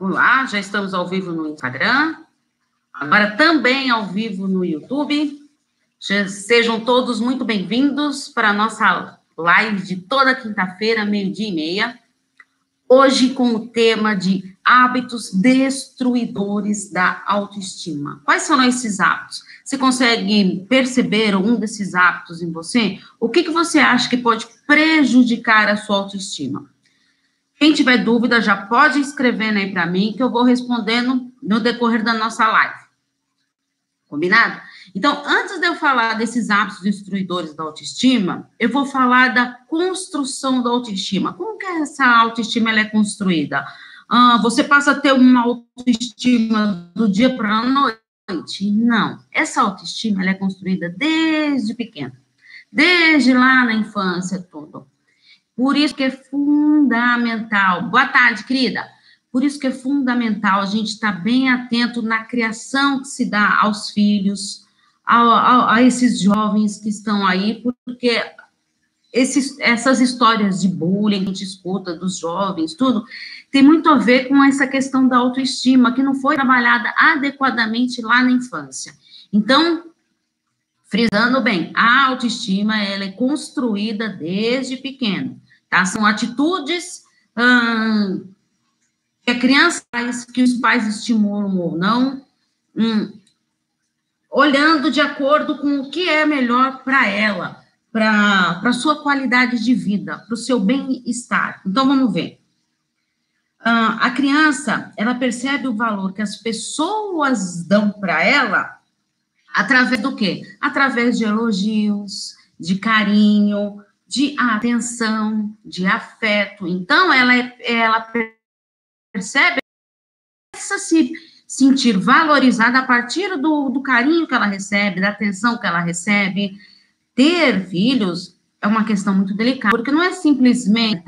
Olá, já estamos ao vivo no Instagram, agora também ao vivo no YouTube. Sejam todos muito bem-vindos para a nossa live de toda quinta-feira, meio-dia e meia. Hoje com o tema de hábitos destruidores da autoestima. Quais são esses hábitos? Você consegue perceber um desses hábitos em você? O que, que você acha que pode prejudicar a sua autoestima? Quem tiver dúvida, já pode escrever aí para mim, que eu vou respondendo no decorrer da nossa live. Combinado? Então, antes de eu falar desses hábitos destruidores da autoestima, eu vou falar da construção da autoestima. Como que essa autoestima ela é construída? Ah, você passa a ter uma autoestima do dia para a noite? Não. Essa autoestima ela é construída desde pequeno, desde lá na infância, tudo. Por isso que é fundamental. Boa tarde, querida. Por isso que é fundamental a gente estar bem atento na criação que se dá aos filhos, a, a, a esses jovens que estão aí, porque esses, essas histórias de bullying que a gente escuta dos jovens, tudo, tem muito a ver com essa questão da autoestima, que não foi trabalhada adequadamente lá na infância. Então, frisando bem, a autoestima, ela é construída desde pequeno. Tá? São atitudes hum, que a criança faz, que os pais estimulam ou não, hum, olhando de acordo com o que é melhor para ela, para a sua qualidade de vida, para o seu bem-estar. Então, vamos ver. Uh, a criança, ela percebe o valor que as pessoas dão para ela através do quê? Através de elogios, de carinho, de atenção, de afeto. Então, ela, é, ela percebe, começa a se sentir valorizada a partir do, do carinho que ela recebe, da atenção que ela recebe. Ter filhos é uma questão muito delicada, porque não é simplesmente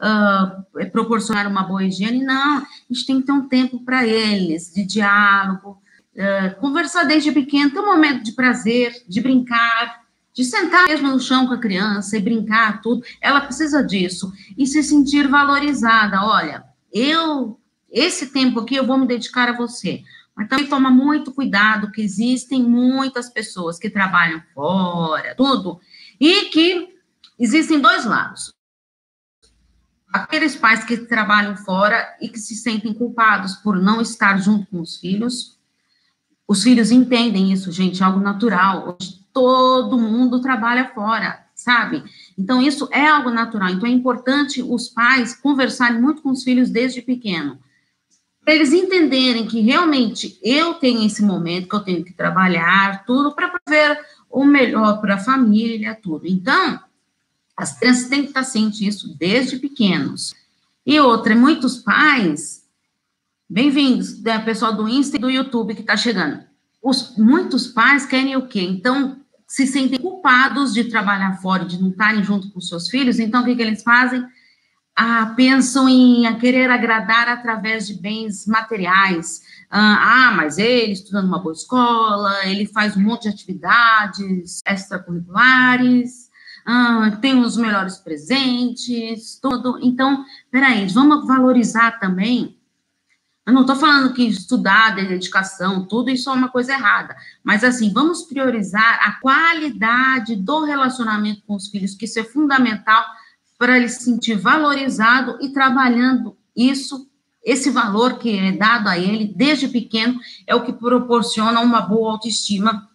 uh, proporcionar uma boa higiene, não. A gente tem que ter um tempo para eles, de diálogo, uh, conversar desde pequeno, ter um momento de prazer, de brincar, de sentar mesmo no chão com a criança e brincar, tudo. Ela precisa disso e se sentir valorizada. Olha, eu, esse tempo aqui, eu vou me dedicar a você. Mas também toma muito cuidado, que existem muitas pessoas que trabalham fora, tudo, e que existem dois lados. Aqueles pais que trabalham fora e que se sentem culpados por não estar junto com os filhos. Os filhos entendem isso, gente, é algo natural. Hoje todo mundo trabalha fora, sabe? Então, isso é algo natural. Então, é importante os pais conversarem muito com os filhos desde pequeno, para eles entenderem que realmente eu tenho esse momento que eu tenho que trabalhar, tudo, para ver o melhor para a família, tudo. Então, as crianças têm que estar cientes disso desde pequenos. E outra, muitos pais, bem-vindos, né, pessoal do Insta e do YouTube que está chegando. Os, muitos pais querem o quê? Então, se sentem culpados de trabalhar fora, de não estarem junto com seus filhos, então o que, que eles fazem? Ah, pensam em querer agradar através de bens materiais. Ah, ah, mas ele estuda numa boa escola, ele faz um monte de atividades extracurriculares, ah, tem os melhores presentes, tudo. Então, peraí, vamos valorizar também eu não estou falando que estudar, dedicação, tudo isso é uma coisa errada. Mas, assim, vamos priorizar a qualidade do relacionamento com os filhos, que isso é fundamental para ele se sentir valorizado e trabalhando isso, esse valor que é dado a ele desde pequeno, é o que proporciona uma boa autoestima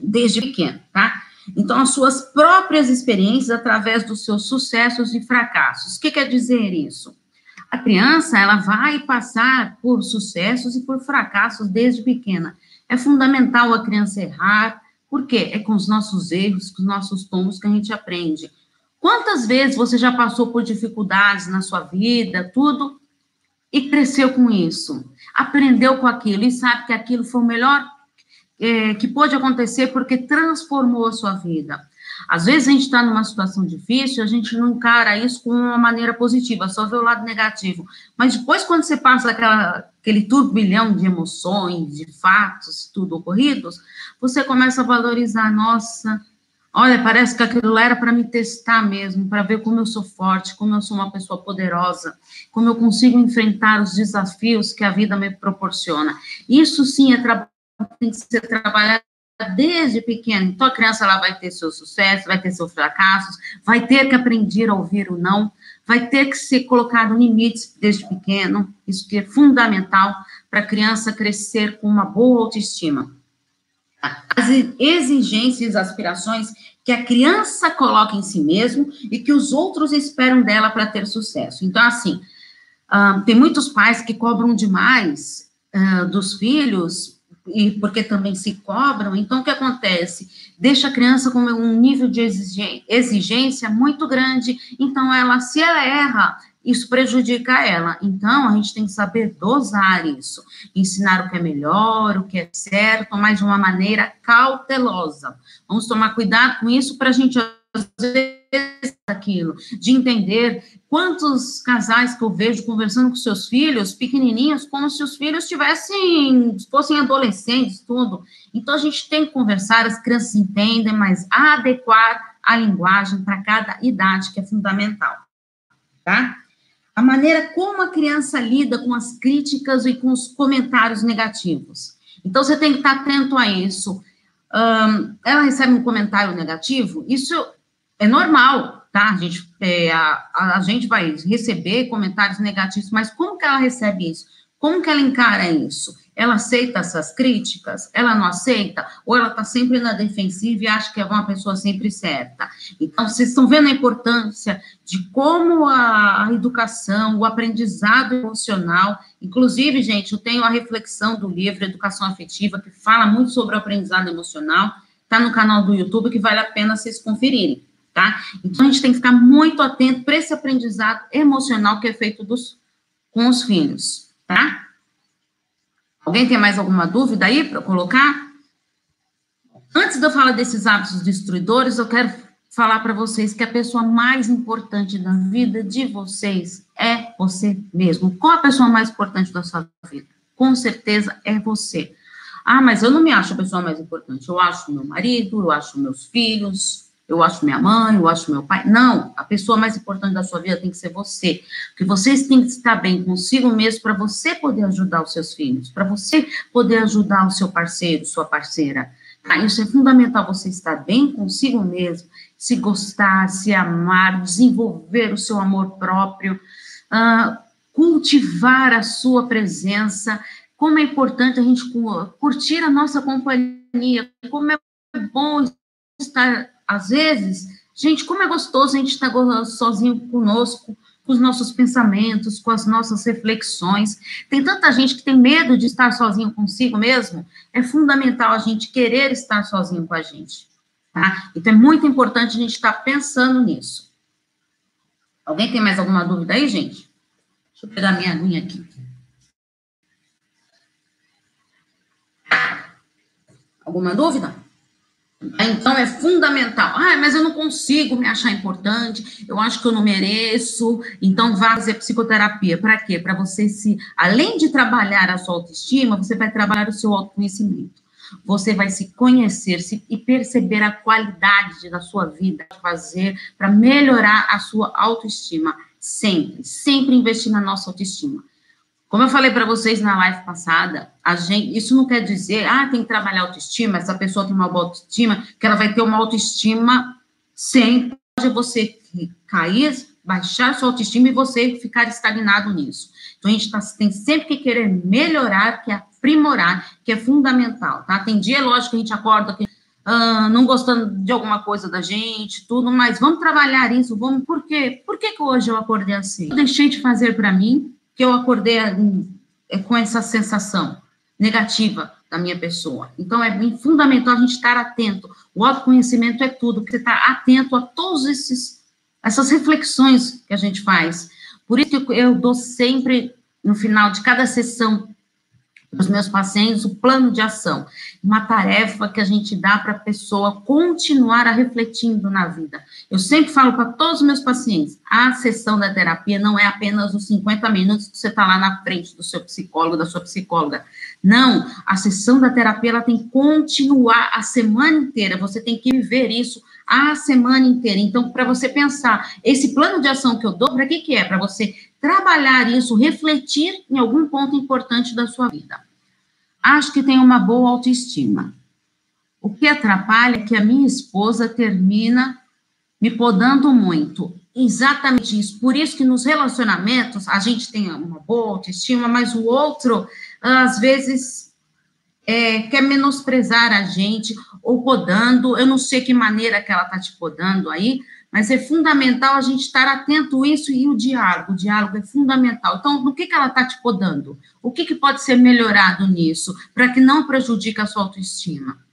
desde pequeno, tá? Então, as suas próprias experiências através dos seus sucessos e fracassos. O que quer dizer isso? A criança, ela vai passar por sucessos e por fracassos desde pequena. É fundamental a criança errar, porque é com os nossos erros, com os nossos tomos que a gente aprende. Quantas vezes você já passou por dificuldades na sua vida, tudo, e cresceu com isso? Aprendeu com aquilo e sabe que aquilo foi o melhor é, que pôde acontecer porque transformou a sua vida. Às vezes a gente está numa situação difícil, a gente não encara isso com uma maneira positiva, só vê o lado negativo. Mas depois, quando você passa aquela, aquele turbilhão de emoções, de fatos, tudo ocorridos, você começa a valorizar, nossa, Olha, parece que aquilo lá era para me testar mesmo, para ver como eu sou forte, como eu sou uma pessoa poderosa, como eu consigo enfrentar os desafios que a vida me proporciona. Isso sim é tem que ser trabalhado desde pequeno. Então, a criança ela vai ter seu sucesso, vai ter seus fracassos, vai ter que aprender a ouvir o não, vai ter que ser colocado limites desde pequeno. Isso que é fundamental para a criança crescer com uma boa autoestima as exigências, aspirações que a criança coloca em si mesmo e que os outros esperam dela para ter sucesso. Então, assim, uh, tem muitos pais que cobram demais uh, dos filhos e porque também se cobram. Então, o que acontece? Deixa a criança com um nível de exigência muito grande. Então, ela, se ela erra, isso prejudica ela. Então, a gente tem que saber dosar isso, ensinar o que é melhor, o que é certo, mas de uma maneira cautelosa. Vamos tomar cuidado com isso para a gente, vezes, aquilo, de entender quantos casais que eu vejo conversando com seus filhos, pequenininhos, como se os filhos tivessem, fossem adolescentes, tudo. Então, a gente tem que conversar, as crianças entendem, mas adequar a linguagem para cada idade, que é fundamental, tá? a maneira como a criança lida com as críticas e com os comentários negativos. Então, você tem que estar atento a isso. Um, ela recebe um comentário negativo, isso é normal, tá? A gente, é, a, a, gente vai receber comentários negativos, mas como que ela recebe isso? Como que ela encara isso? Ela aceita essas críticas? Ela não aceita? Ou ela está sempre na defensiva e acha que é uma pessoa sempre certa? Então, vocês estão vendo a importância de como a, a educação, o aprendizado emocional, inclusive, gente, eu tenho a reflexão do livro Educação Afetiva, que fala muito sobre o aprendizado emocional, está no canal do YouTube, que vale a pena vocês conferirem, tá? Então, a gente tem que ficar muito atento para esse aprendizado emocional que é feito dos, com os filhos, tá? Alguém tem mais alguma dúvida aí para colocar? Antes de eu falar desses hábitos destruidores, eu quero falar para vocês que a pessoa mais importante da vida de vocês é você mesmo. Qual a pessoa mais importante da sua vida? Com certeza é você. Ah, mas eu não me acho a pessoa mais importante. Eu acho meu marido, eu acho meus filhos, eu acho minha mãe, eu acho meu pai. Não, a pessoa mais importante da sua vida tem que ser você. Porque vocês têm que estar bem consigo mesmo para você poder ajudar os seus filhos, para você poder ajudar o seu parceiro, sua parceira. Tá? Isso é fundamental, você estar bem consigo mesmo, se gostar, se amar, desenvolver o seu amor próprio, uh, cultivar a sua presença. Como é importante a gente curtir a nossa companhia, como é bom estar às vezes, gente, como é gostoso a gente estar sozinho conosco, com os nossos pensamentos, com as nossas reflexões. Tem tanta gente que tem medo de estar sozinho consigo mesmo. É fundamental a gente querer estar sozinho com a gente. Tá? Então é muito importante a gente estar pensando nisso. Alguém tem mais alguma dúvida aí, gente? Deixa eu pegar minha aguinha aqui. Alguma dúvida? Então é fundamental. Ah, mas eu não consigo me achar importante, eu acho que eu não mereço. Então vá fazer psicoterapia. Para quê? Para você se, além de trabalhar a sua autoestima, você vai trabalhar o seu autoconhecimento. Você vai se conhecer se, e perceber a qualidade da sua vida, fazer para melhorar a sua autoestima. Sempre, sempre investir na nossa autoestima. Como eu falei para vocês na live passada, gente, isso não quer dizer, ah, tem que trabalhar autoestima, essa pessoa tem uma boa autoestima, que ela vai ter uma autoestima sempre. Pode você cair, baixar sua autoestima e você ficar estagnado nisso. Então, a gente tá, tem sempre que querer melhorar, que aprimorar, que é fundamental, tá? Tem dia, lógico, que a gente acorda que, ah, não gostando de alguma coisa da gente, tudo, mas vamos trabalhar isso, vamos, por quê? Por que, que hoje eu acordei assim? Eu deixei de fazer para mim, que eu acordei é, com essa sensação negativa da minha pessoa. Então, é fundamental a gente estar atento. O autoconhecimento é tudo, você está atento a todos esses essas reflexões que a gente faz. Por isso que eu dou sempre, no final de cada sessão, os meus pacientes o plano de ação, uma tarefa que a gente dá para a pessoa continuar a refletindo na vida. Eu sempre falo para todos os meus pacientes, a sessão da terapia não é apenas os 50 minutos que você está lá na frente do seu psicólogo, da sua psicóloga. Não, a sessão da terapia ela tem que continuar a semana inteira, você tem que viver isso a semana inteira. Então, para você pensar, esse plano de ação que eu dou, para que que é? Para você trabalhar isso, refletir em algum ponto importante da sua vida. Acho que tem uma boa autoestima. O que atrapalha é que a minha esposa termina me podando muito. Exatamente isso. Por isso que nos relacionamentos a gente tem uma boa autoestima, mas o outro, às vezes, é, quer menosprezar a gente ou podando. Eu não sei que maneira que ela está te podando aí, mas é fundamental a gente estar atento a isso e o diálogo. O diálogo é fundamental. Então, no que, que ela está te podando? O que, que pode ser melhorado nisso para que não prejudique a sua autoestima?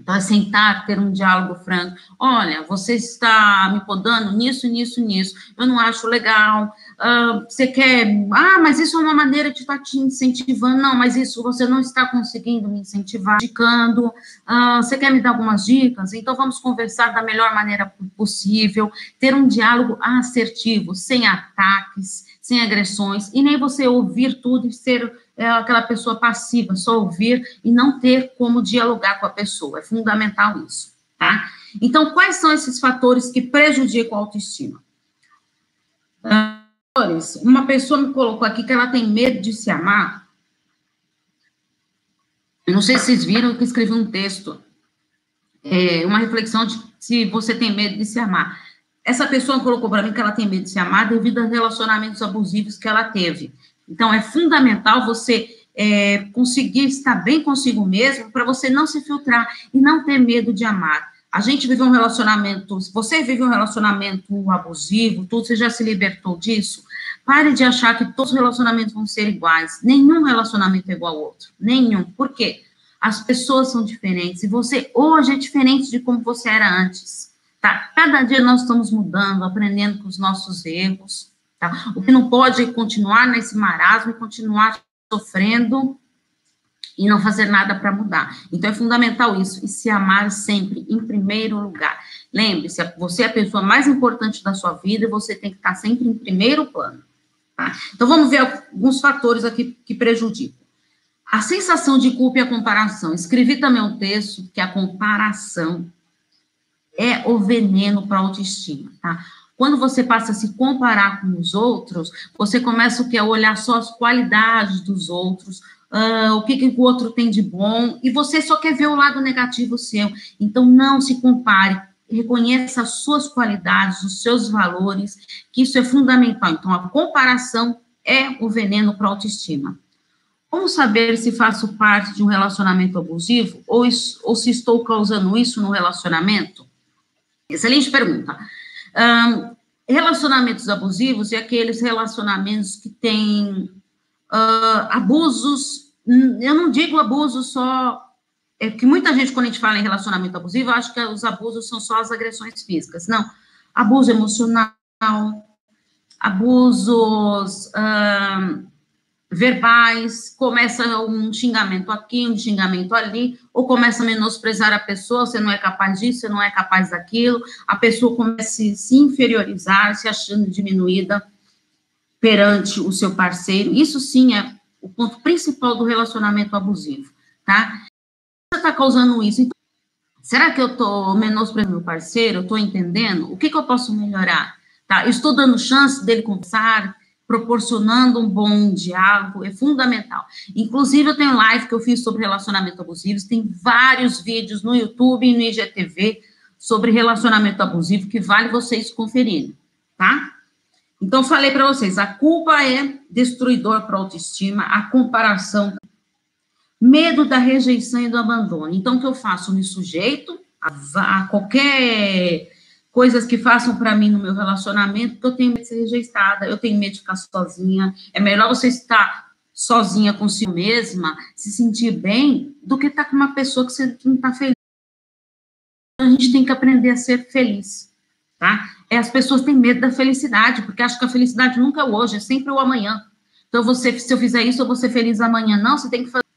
Então, é sentar, ter um diálogo franco. Olha, você está me podando nisso, nisso, nisso. Eu não acho legal. Uh, você quer. Ah, mas isso é uma maneira de estar tá te incentivando. Não, mas isso você não está conseguindo me incentivar, indicando. Uh, você quer me dar algumas dicas? Então, vamos conversar da melhor maneira possível. Ter um diálogo assertivo, sem ataques, sem agressões. E nem você ouvir tudo e ser é aquela pessoa passiva, só ouvir e não ter como dialogar com a pessoa. É fundamental isso, tá? Então, quais são esses fatores que prejudicam a autoestima? Uma pessoa me colocou aqui que ela tem medo de se amar. Eu não sei se vocês viram que escrevi um texto, é, uma reflexão de se você tem medo de se amar. Essa pessoa colocou para mim que ela tem medo de se amar devido a relacionamentos abusivos que ela teve. Então, é fundamental você é, conseguir estar bem consigo mesmo para você não se filtrar e não ter medo de amar. A gente vive um relacionamento, se você vive um relacionamento abusivo, tudo, você já se libertou disso? Pare de achar que todos os relacionamentos vão ser iguais. Nenhum relacionamento é igual ao outro. Nenhum. Por quê? As pessoas são diferentes. E você hoje é diferente de como você era antes. Tá? Cada dia nós estamos mudando, aprendendo com os nossos erros. Tá? O que não pode continuar nesse marasmo e continuar sofrendo e não fazer nada para mudar. Então é fundamental isso, e se amar sempre em primeiro lugar. Lembre-se, você é a pessoa mais importante da sua vida e você tem que estar sempre em primeiro plano. Tá? Então vamos ver alguns fatores aqui que prejudicam. A sensação de culpa e a comparação. Escrevi também um texto que a comparação é o veneno para a autoestima, tá? Quando você passa a se comparar com os outros, você começa o que? A olhar só as qualidades dos outros, uh, o que, que o outro tem de bom, e você só quer ver o lado negativo seu. Então, não se compare, reconheça as suas qualidades, os seus valores, que isso é fundamental. Então, a comparação é o veneno para a autoestima. Como saber se faço parte de um relacionamento abusivo ou, isso, ou se estou causando isso no relacionamento? Excelente pergunta. Um, relacionamentos abusivos e aqueles relacionamentos que têm uh, abusos, eu não digo abuso só, é que muita gente, quando a gente fala em relacionamento abusivo, acha que os abusos são só as agressões físicas. Não, abuso emocional, abusos uh, verbais, começa um xingamento aqui, um xingamento ali, ou começa a menosprezar a pessoa, você não é capaz disso, você não é capaz daquilo, a pessoa começa a se inferiorizar, se achando diminuída perante o seu parceiro. Isso sim é o ponto principal do relacionamento abusivo, tá? Você está causando isso. Então, será que eu estou menosprezando meu parceiro? Eu estou entendendo? O que, que eu posso melhorar? Tá? estou dando chance dele conversar, proporcionando um bom diálogo, é fundamental. Inclusive, eu tenho live que eu fiz sobre relacionamento abusivo, tem vários vídeos no YouTube e no IGTV sobre relacionamento abusivo que vale vocês conferirem, tá? Então, falei para vocês, a culpa é destruidor para a autoestima, a comparação, medo da rejeição e do abandono. Então, o que eu faço? Me sujeito a, a qualquer coisas que façam para mim no meu relacionamento, porque eu tenho medo de ser rejeitada, eu tenho medo de ficar sozinha. É melhor você estar sozinha consigo mesma, se sentir bem, do que estar com uma pessoa que você não está feliz. A gente tem que aprender a ser feliz, tá? É, as pessoas têm medo da felicidade, porque acham que a felicidade nunca é hoje, é sempre o amanhã. Então, você, se eu fizer isso, eu vou ser feliz amanhã. Não, você tem que fazer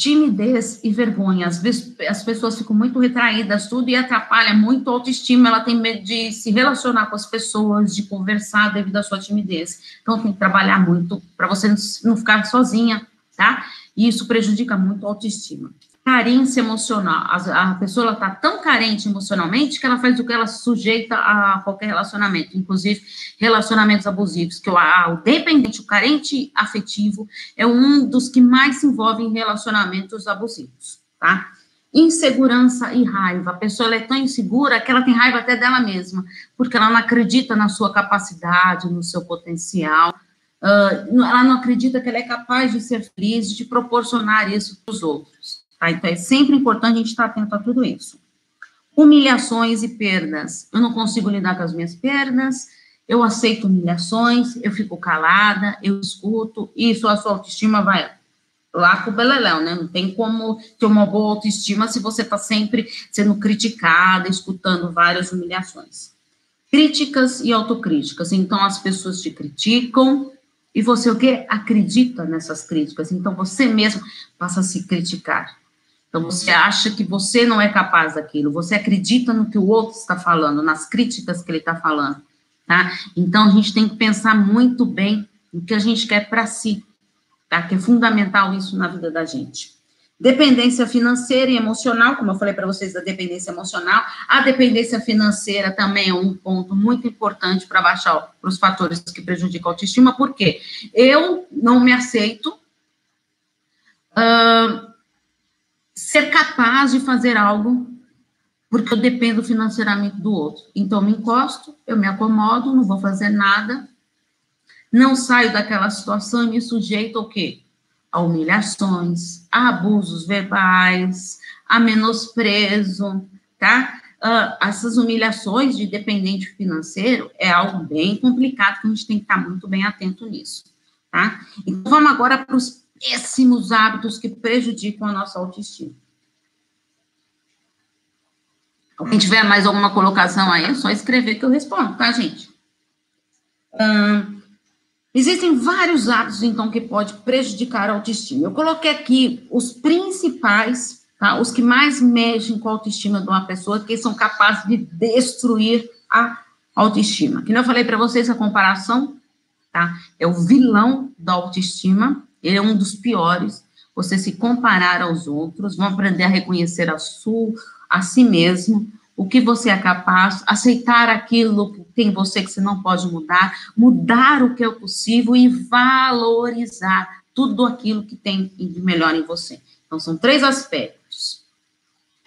timidez e vergonha. Às vezes as pessoas ficam muito retraídas, tudo, e atrapalha muito a autoestima. Ela tem medo de se relacionar com as pessoas, de conversar devido à sua timidez. Então, tem que trabalhar muito para você não ficar sozinha, tá? E isso prejudica muito a autoestima carência emocional. A, a pessoa está tão carente emocionalmente que ela faz o que ela sujeita a qualquer relacionamento, inclusive relacionamentos abusivos, que o, a, o dependente, o carente afetivo, é um dos que mais se envolve em relacionamentos abusivos, tá? Insegurança e raiva. A pessoa é tão insegura que ela tem raiva até dela mesma, porque ela não acredita na sua capacidade, no seu potencial, uh, ela não acredita que ela é capaz de ser feliz, de proporcionar isso para os outros. Tá? Então, é sempre importante a gente estar atento a tudo isso. Humilhações e perdas. Eu não consigo lidar com as minhas perdas, eu aceito humilhações, eu fico calada, eu escuto, isso a sua autoestima vai lá com o beleléu, né? Não tem como ter uma boa autoestima se você está sempre sendo criticada, escutando várias humilhações. Críticas e autocríticas. Então, as pessoas te criticam, e você o que? Acredita nessas críticas. Então, você mesmo passa a se criticar. Então, você acha que você não é capaz daquilo, você acredita no que o outro está falando, nas críticas que ele está falando, tá? Então, a gente tem que pensar muito bem no que a gente quer para si, tá? Que é fundamental isso na vida da gente. Dependência financeira e emocional, como eu falei para vocês da dependência emocional, a dependência financeira também é um ponto muito importante para baixar os fatores que prejudicam a autoestima, porque eu não me aceito, uh, ser capaz de fazer algo porque eu dependo financeiramente do outro. Então, me encosto, eu me acomodo, não vou fazer nada, não saio daquela situação e me sujeito ao quê? A humilhações, a abusos verbais, a menosprezo, tá? Uh, essas humilhações de dependente financeiro é algo bem complicado que a gente tem que estar muito bem atento nisso, tá? Então, vamos agora para os péssimos hábitos que prejudicam a nossa autoestima. Quem tiver mais alguma colocação aí, é só escrever que eu respondo, tá, gente? Hum, existem vários hábitos, então, que pode prejudicar a autoestima. Eu coloquei aqui os principais, tá? Os que mais mexem com a autoestima de uma pessoa, que são capazes de destruir a autoestima. Que eu falei para vocês, a comparação, tá? É o vilão da autoestima. Ele é um dos piores. Você se comparar aos outros, vão aprender a reconhecer a sua, a si mesmo, o que você é capaz, aceitar aquilo que tem em você que você não pode mudar, mudar o que é possível e valorizar tudo aquilo que tem de melhor em você. Então, são três aspectos.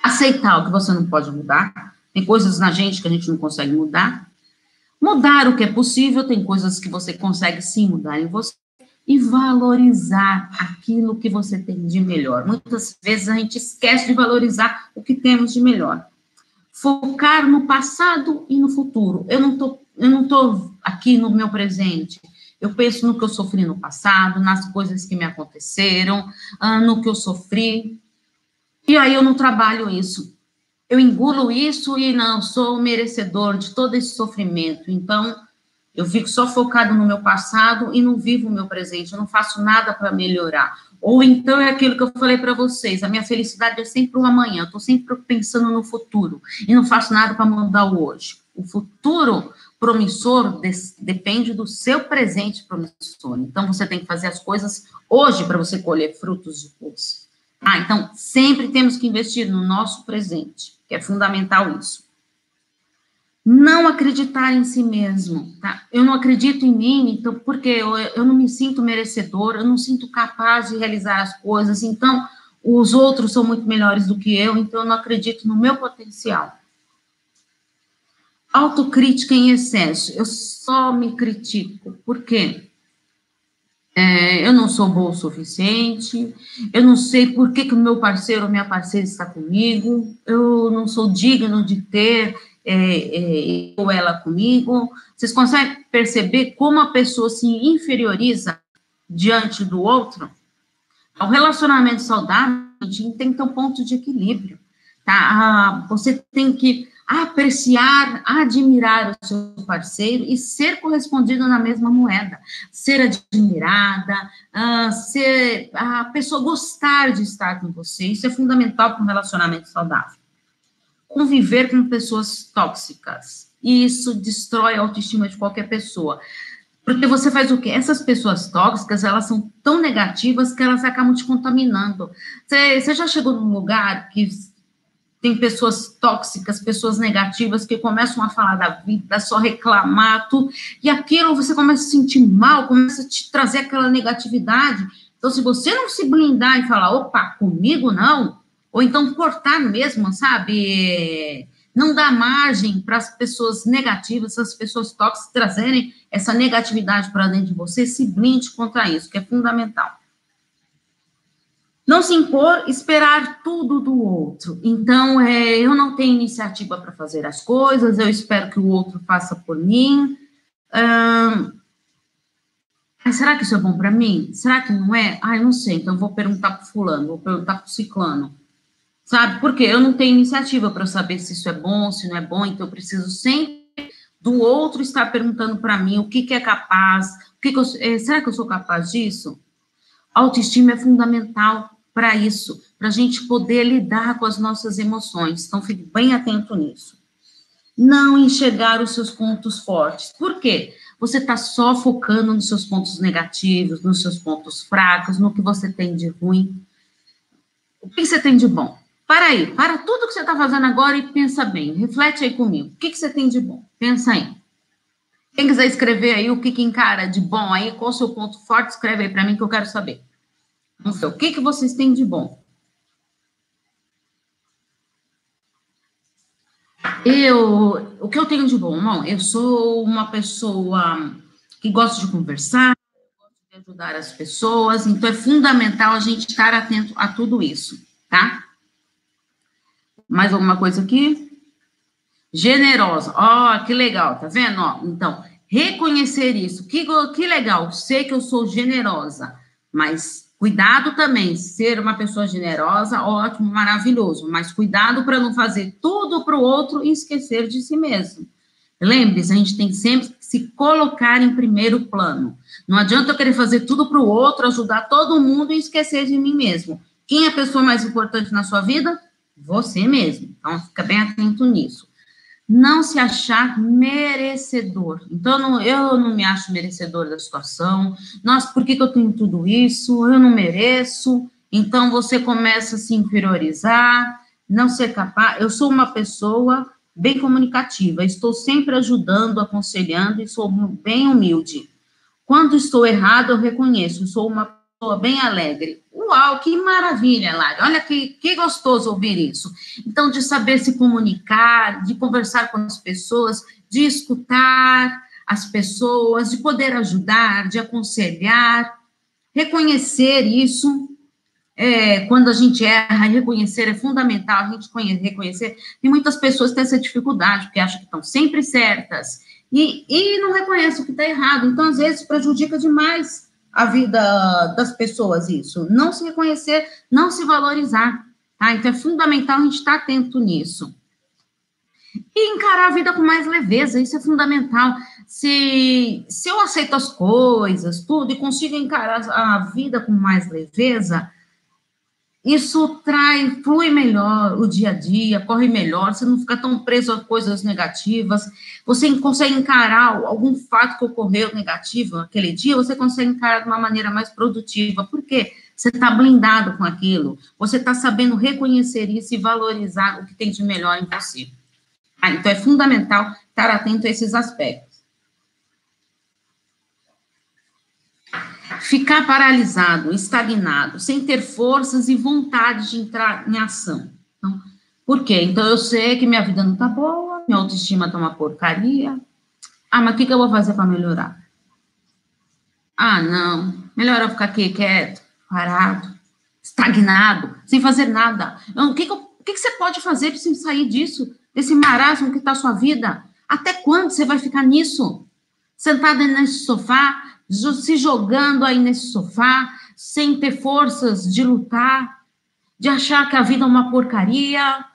Aceitar o que você não pode mudar, tem coisas na gente que a gente não consegue mudar. Mudar o que é possível, tem coisas que você consegue sim mudar em você e valorizar aquilo que você tem de melhor. Muitas vezes a gente esquece de valorizar o que temos de melhor. Focar no passado e no futuro. Eu não tô, eu não tô aqui no meu presente. Eu penso no que eu sofri no passado, nas coisas que me aconteceram, ah, no que eu sofri. E aí eu não trabalho isso. Eu engulo isso e não sou merecedor de todo esse sofrimento. Então, eu fico só focado no meu passado e não vivo o meu presente, eu não faço nada para melhorar. Ou então é aquilo que eu falei para vocês, a minha felicidade é sempre o amanhã, eu estou sempre pensando no futuro e não faço nada para mudar o hoje. O futuro promissor depende do seu presente promissor. Então você tem que fazer as coisas hoje para você colher frutos depois. Ah, então sempre temos que investir no nosso presente, que é fundamental isso não acreditar em si mesmo, tá? Eu não acredito em mim, então, porque eu, eu não me sinto merecedor, eu não sinto capaz de realizar as coisas, então os outros são muito melhores do que eu, então eu não acredito no meu potencial. Autocrítica em excesso, eu só me critico, por quê? É, eu não sou boa o suficiente, eu não sei por que o meu parceiro ou minha parceira está comigo, eu não sou digno de ter é, é, ou ela comigo. Vocês conseguem perceber como a pessoa se inferioriza diante do outro? O relacionamento saudável tem que ter um ponto de equilíbrio, tá? Ah, você tem que apreciar, admirar o seu parceiro e ser correspondido na mesma moeda, ser admirada, uh, ser a pessoa gostar de estar com você, isso é fundamental para um relacionamento saudável. Conviver com pessoas tóxicas, isso destrói a autoestima de qualquer pessoa. Porque você faz o quê? Essas pessoas tóxicas, elas são tão negativas que elas acabam te contaminando. Você, já chegou num lugar que tem pessoas tóxicas, pessoas negativas que começam a falar da vida, só reclamar, tudo, e aquilo você começa a se sentir mal, começa a te trazer aquela negatividade. Então, se você não se blindar e falar, opa, comigo não, ou então cortar mesmo, sabe? Não dar margem para as pessoas negativas, essas pessoas tóxicas trazerem essa negatividade para dentro de você, se blinde contra isso, que é fundamental. Não se impor, esperar tudo do outro. Então, é, eu não tenho iniciativa para fazer as coisas, eu espero que o outro faça por mim. Hum, será que isso é bom para mim? Será que não é? Ah, eu não sei, então eu vou perguntar para fulano, vou perguntar para o ciclano. Sabe? Porque eu não tenho iniciativa para saber se isso é bom, se não é bom, então eu preciso sempre do outro estar perguntando para mim o que, que é capaz, o que, que eu, é, será que eu sou capaz disso? Autoestima é fundamental para isso, para a gente poder lidar com as nossas emoções. Então, fique bem atento nisso. Não enxergar os seus pontos fortes. Por quê? Você está só focando nos seus pontos negativos, nos seus pontos fracos, no que você tem de ruim. O que você tem de bom? Para aí, para tudo que você está fazendo agora e pensa bem. Reflete aí comigo. O que, que você tem de bom? Pensa aí. Quem quiser escrever aí o que, que encara de bom aí, qual o seu ponto forte, escreve aí para mim que eu quero saber. Vamos ver, o que, que vocês têm de bom? Eu, o que eu tenho de bom? Não, eu sou uma pessoa que gosta de conversar, gosta de ajudar as pessoas, então é fundamental a gente estar atento a tudo isso, tá? Mais alguma coisa aqui? Generosa. Ó, oh, que legal, tá vendo? Ó, então, reconhecer isso. Que, que legal, sei que eu sou generosa, mas Cuidado também, ser uma pessoa generosa, ótimo, maravilhoso, mas cuidado para não fazer tudo para o outro e esquecer de si mesmo. Lembre-se, a gente tem sempre que se colocar em primeiro plano. Não adianta eu querer fazer tudo para o outro, ajudar todo mundo e esquecer de mim mesmo. Quem é a pessoa mais importante na sua vida? Você mesmo. Então, fica bem atento nisso não se achar merecedor. Então, não, eu não me acho merecedor da situação. Nossa, por que, que eu tenho tudo isso? Eu não mereço. Então, você começa a se inferiorizar, não ser capaz. Eu sou uma pessoa bem comunicativa, estou sempre ajudando, aconselhando e sou bem humilde. Quando estou errado, eu reconheço, sou uma pessoa bem alegre. Uau, que maravilha, Lari. Olha que, que gostoso ouvir isso. Então, de saber se comunicar, de conversar com as pessoas, de escutar as pessoas, de poder ajudar, de aconselhar, reconhecer isso. É, quando a gente erra, reconhecer é fundamental, a gente reconhecer. E muitas pessoas têm essa dificuldade, porque acham que estão sempre certas e, e não reconhecem o que está errado. Então, às vezes, prejudica demais a vida das pessoas isso. Não se reconhecer, não se valorizar. Tá? Então é fundamental a gente estar atento nisso. E encarar a vida com mais leveza, isso é fundamental. Se, se eu aceito as coisas, tudo, e consigo encarar a vida com mais leveza, isso traz, flui melhor o dia a dia, corre melhor, você não fica tão preso a coisas negativas, você consegue encarar algum fato que ocorreu negativo naquele dia, você consegue encarar de uma maneira mais produtiva, porque você está blindado com aquilo, você está sabendo reconhecer isso e valorizar o que tem de melhor em você. Ah, então é fundamental estar atento a esses aspectos. Ficar paralisado, estagnado, sem ter forças e vontade de entrar em ação. Então, por quê? Então, eu sei que minha vida não tá boa, minha autoestima tá uma porcaria. Ah, mas o que, que eu vou fazer para melhorar? Ah, não, melhor eu ficar aqui quieto, parado, estagnado, sem fazer nada. Então, o que, que, eu, o que, que você pode fazer para sair disso, desse marasmo que está a sua vida? Até quando você vai ficar nisso? Sentado nesse sofá, se jogando aí nesse sofá, sem ter forças de lutar, de achar que a vida é uma porcaria.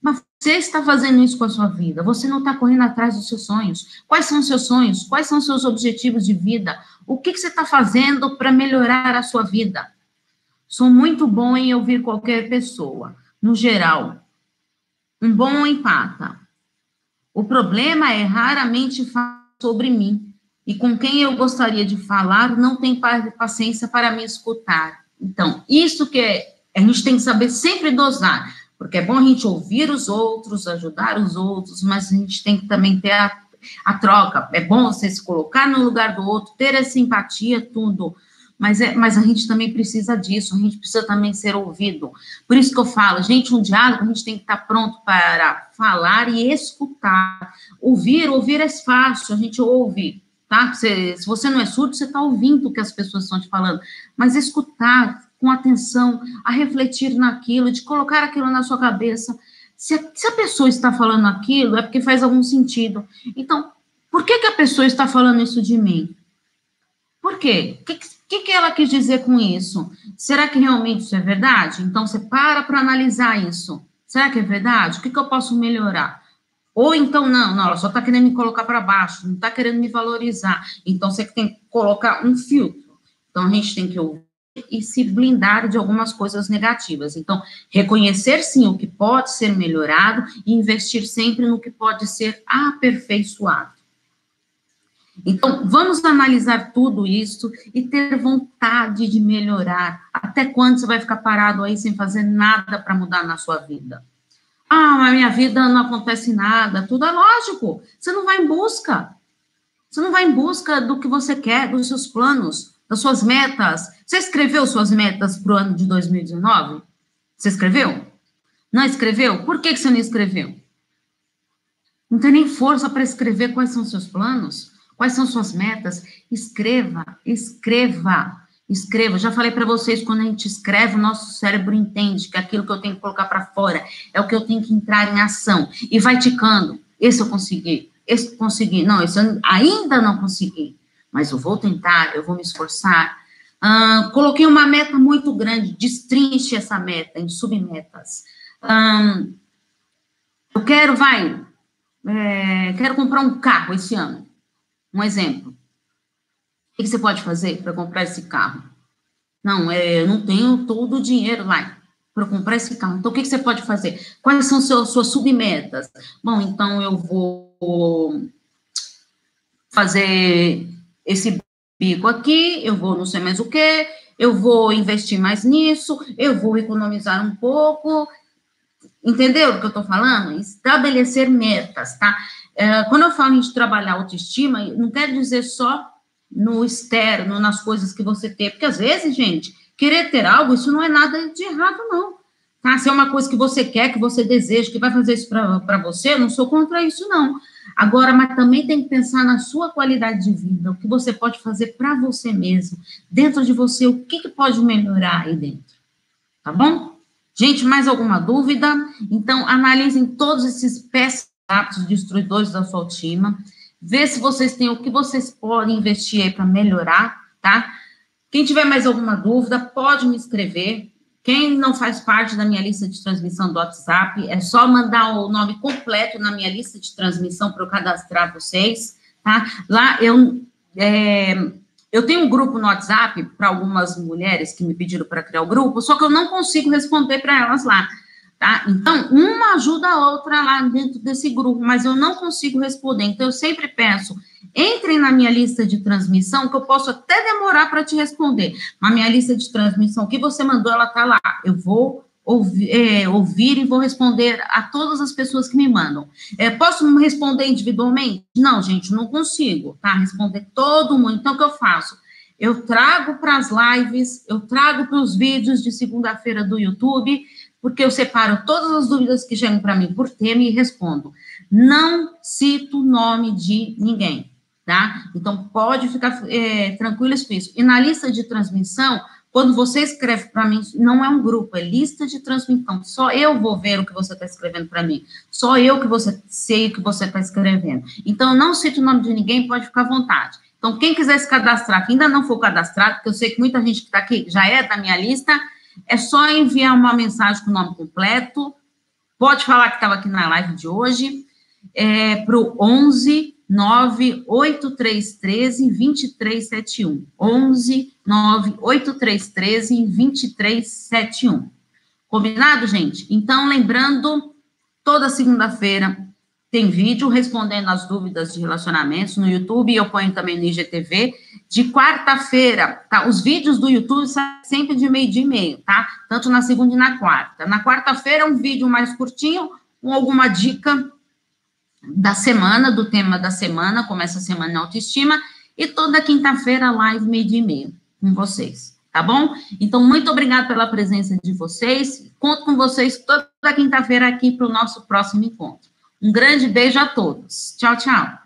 Mas você está fazendo isso com a sua vida? Você não está correndo atrás dos seus sonhos? Quais são os seus sonhos? Quais são os seus objetivos de vida? O que, que você está fazendo para melhorar a sua vida? Sou muito bom em ouvir qualquer pessoa, no geral. Um bom empata. O problema é raramente falar sobre mim. E com quem eu gostaria de falar não tem paciência para me escutar. Então, isso que é, a gente tem que saber sempre dosar porque é bom a gente ouvir os outros, ajudar os outros, mas a gente tem que também ter a, a troca. É bom você se colocar no lugar do outro, ter essa empatia, tudo. Mas, é, mas a gente também precisa disso, a gente precisa também ser ouvido. Por isso que eu falo, gente, um diálogo, a gente tem que estar pronto para falar e escutar. Ouvir, ouvir é fácil, a gente ouve, tá? se você não é surdo, você está ouvindo o que as pessoas estão te falando. Mas escutar, com atenção, a refletir naquilo, de colocar aquilo na sua cabeça. Se a, se a pessoa está falando aquilo, é porque faz algum sentido. Então, por que, que a pessoa está falando isso de mim? Por quê? O que, que, que ela quis dizer com isso? Será que realmente isso é verdade? Então, você para para analisar isso. Será que é verdade? O que, que eu posso melhorar? Ou então, não, não, ela só está querendo me colocar para baixo, não está querendo me valorizar. Então, você tem que colocar um filtro. Então, a gente tem que ouvir e se blindar de algumas coisas negativas. Então, reconhecer sim o que pode ser melhorado e investir sempre no que pode ser aperfeiçoado. Então, vamos analisar tudo isso e ter vontade de melhorar. Até quando você vai ficar parado aí sem fazer nada para mudar na sua vida? Ah, mas minha vida não acontece nada. Tudo é lógico. Você não vai em busca. Você não vai em busca do que você quer, dos seus planos das suas metas. Você escreveu suas metas para o ano de 2019? Você escreveu? Não escreveu? Por que, que você não escreveu? Não tem nem força para escrever quais são seus planos, quais são suas metas. Escreva, escreva, escreva. Já falei para vocês, quando a gente escreve, o nosso cérebro entende que aquilo que eu tenho que colocar para fora é o que eu tenho que entrar em ação. E vai ticando. Esse eu consegui, esse eu consegui. Não, esse eu ainda não consegui mas eu vou tentar, eu vou me esforçar. Coloquei uma meta muito grande, destrinche essa meta em submetas. Eu quero, vai, é, quero comprar um carro esse ano. Um exemplo. O que você pode fazer para comprar esse carro? Não, é, eu não tenho todo o dinheiro lá para comprar esse carro. Então, o que você pode fazer? Quais são suas, suas submetas? Bom, então eu vou fazer esse bico aqui, eu vou não sei mais o que, eu vou investir mais nisso, eu vou economizar um pouco. Entendeu o que eu estou falando? Estabelecer metas, tá? É, quando eu falo em trabalhar autoestima, não quer dizer só no externo, nas coisas que você tem, porque às vezes, gente, querer ter algo, isso não é nada de errado, não. Tá? Se é uma coisa que você quer, que você deseja, que vai fazer isso para você, eu não sou contra isso, não. Agora, mas também tem que pensar na sua qualidade de vida, o que você pode fazer para você mesmo, dentro de você, o que, que pode melhorar aí dentro. Tá bom? Gente, mais alguma dúvida? Então, analisem todos esses péssimos hábitos destruidores da sua autoestima, vê se vocês têm o que vocês podem investir aí para melhorar, tá? Quem tiver mais alguma dúvida, pode me escrever, quem não faz parte da minha lista de transmissão do WhatsApp, é só mandar o nome completo na minha lista de transmissão para eu cadastrar vocês, tá? Lá eu, é, eu tenho um grupo no WhatsApp para algumas mulheres que me pediram para criar o grupo, só que eu não consigo responder para elas lá. Tá? Então, uma ajuda a outra lá dentro desse grupo, mas eu não consigo responder. Então, eu sempre peço, entrem na minha lista de transmissão, que eu posso até demorar para te responder. Mas minha lista de transmissão que você mandou, ela está lá. Eu vou ouvir, é, ouvir, e vou responder a todas as pessoas que me mandam. É, posso responder individualmente? Não, gente, não consigo, tá? Responder todo mundo. Então, o que eu faço? Eu trago para as lives, eu trago para os vídeos de segunda-feira do YouTube porque eu separo todas as dúvidas que chegam para mim por tema e respondo. Não cito o nome de ninguém, tá? Então, pode ficar é, tranquilo com isso. E na lista de transmissão, quando você escreve para mim, não é um grupo, é lista de transmissão. Só eu vou ver o que você está escrevendo para mim. Só eu que você sei o que você está escrevendo. Então, não cito o nome de ninguém, pode ficar à vontade. Então, quem quiser se cadastrar, que ainda não for cadastrado, porque eu sei que muita gente que está aqui já é da minha lista, é só enviar uma mensagem com o nome completo, pode falar que estava aqui na live de hoje, é, para o 11 98313 2371. 11 98313 2371. Combinado, gente? Então, lembrando, toda segunda-feira tem vídeo respondendo as dúvidas de relacionamentos no YouTube e eu ponho também no IGTV. De quarta-feira, tá? Os vídeos do YouTube saem sempre de meio dia e meio, tá? Tanto na segunda e na quarta. Na quarta-feira, um vídeo mais curtinho, com alguma dica da semana, do tema da semana, começa a semana em autoestima, e toda quinta-feira, live meio dia e meio com vocês, tá bom? Então, muito obrigada pela presença de vocês. Conto com vocês toda quinta-feira aqui para o nosso próximo encontro. Um grande beijo a todos. Tchau, tchau.